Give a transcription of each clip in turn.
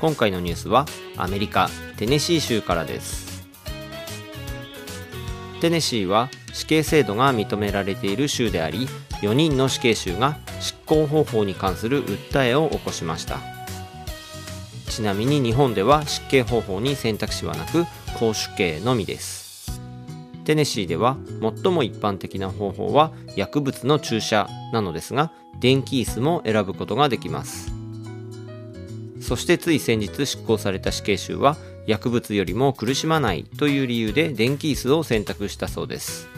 今回のニュースはアメリカテネシー州からです。テネシーは死刑制度が認められている州であり4人の死刑囚が執行方法に関する訴えを起こしました。ちなみに日本では執刑方法に選択肢はなく公主刑のみです。テネシーでは最も一般的な方法は薬物の注射なのですが電気椅子も選ぶことができます。そしてつい先日執行された死刑囚は薬物よりも苦しまないという理由で電気椅子を選択したそうです。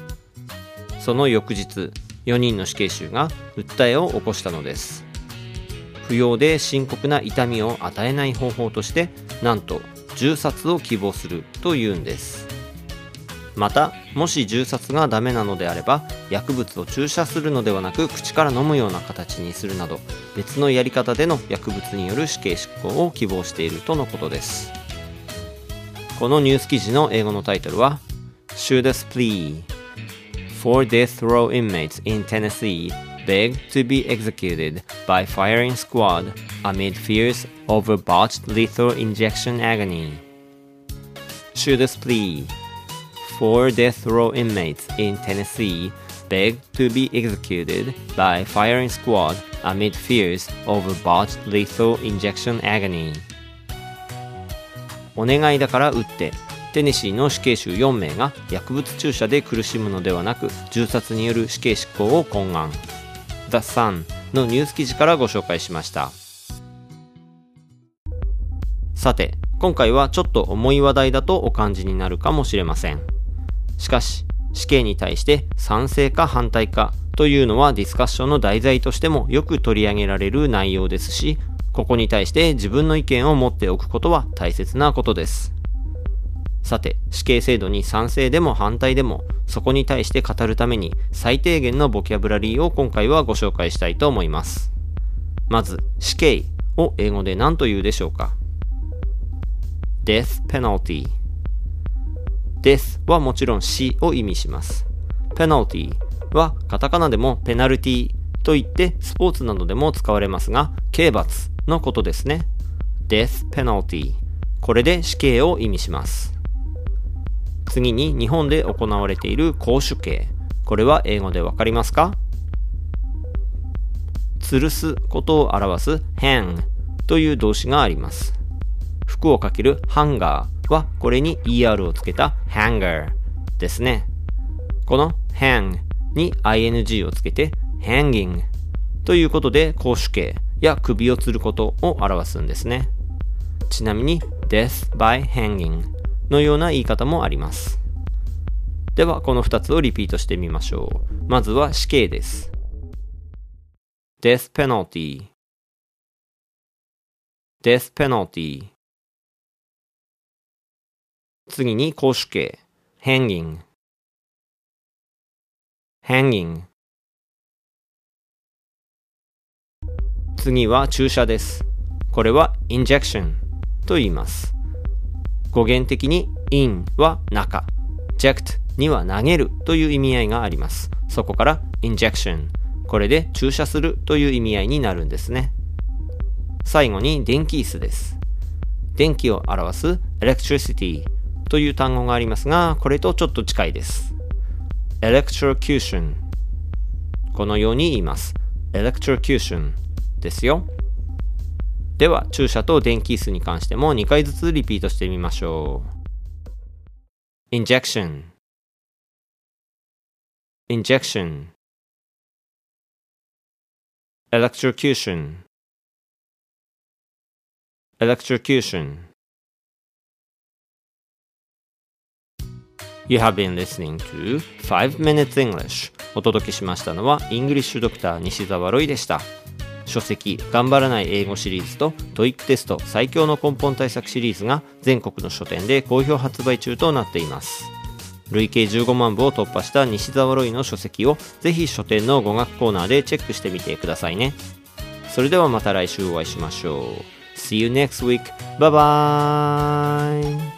その翌日4人の死刑囚が訴えを起こしたのです。不要で深刻な痛みを与えない方法としてなんと銃殺を希望するというんです。またもし銃殺がダメなのであれば薬物を注射するのではなく口から飲むような形にするなど別のやり方での薬物による死刑執行を希望しているとのことですこのニュース記事の英語のタイトルは Shooters Plea Four death row inmates in Tennessee beg to be executed by firing squad amid fears over botched lethal injection agony Shooters Plea four death row inmates in Tennessee begged to be executed by firing squad amid fears over botched lethal injection agony お願いだから撃ってテネシーの死刑囚4名が薬物注射で苦しむのではなく銃殺による死刑執行を懇願 The Sun のニュース記事からご紹介しましたさて今回はちょっと重い話題だとお感じになるかもしれませんしかし、死刑に対して賛成か反対かというのはディスカッションの題材としてもよく取り上げられる内容ですし、ここに対して自分の意見を持っておくことは大切なことです。さて、死刑制度に賛成でも反対でも、そこに対して語るために最低限のボキャブラリーを今回はご紹介したいと思います。まず、死刑を英語で何と言うでしょうか ?death penalty death はもちろん死を意味します。penalty はカタカナでもペナルティと言ってスポーツなどでも使われますが、刑罰のことですね。death penalty これで死刑を意味します。次に日本で行われている公主刑。これは英語でわかりますか？吊るすことを表す hang という動詞があります。服をかけるハンガーはこれに er をつけた hanger ですね。この hang に ing をつけて hanging ということで公主刑や首を吊ることを表すんですね。ちなみに death by hanging のような言い方もあります。ではこの2つをリピートしてみましょう。まずは死刑です。death penalty death penalty 次に公主形 hanging hanging 次は注射です。これは injection と言います。語源的に in は中、ject には投げるという意味合いがあります。そこから injection これで注射するという意味合いになるんですね。最後に電気椅子です。電気を表す electricity という単語がありますが、これとちょっと近いです。electrocution このように言います。electrocution ですよ。では、注射と電気椅子に関しても2回ずつリピートしてみましょう。injection injection electrocution electrocution You have been listening to 5 Minutes English. お届けしましたのはイングリッシュドクター西澤ロイでした。書籍「頑張らない英語」シリーズと TOEIC テスト最強の根本対策シリーズが全国の書店で好評発売中となっています。累計15万部を突破した西澤ロイの書籍をぜひ書店の語学コーナーでチェックしてみてくださいね。それではまた来週お会いしましょう。See you next week. Bye bye.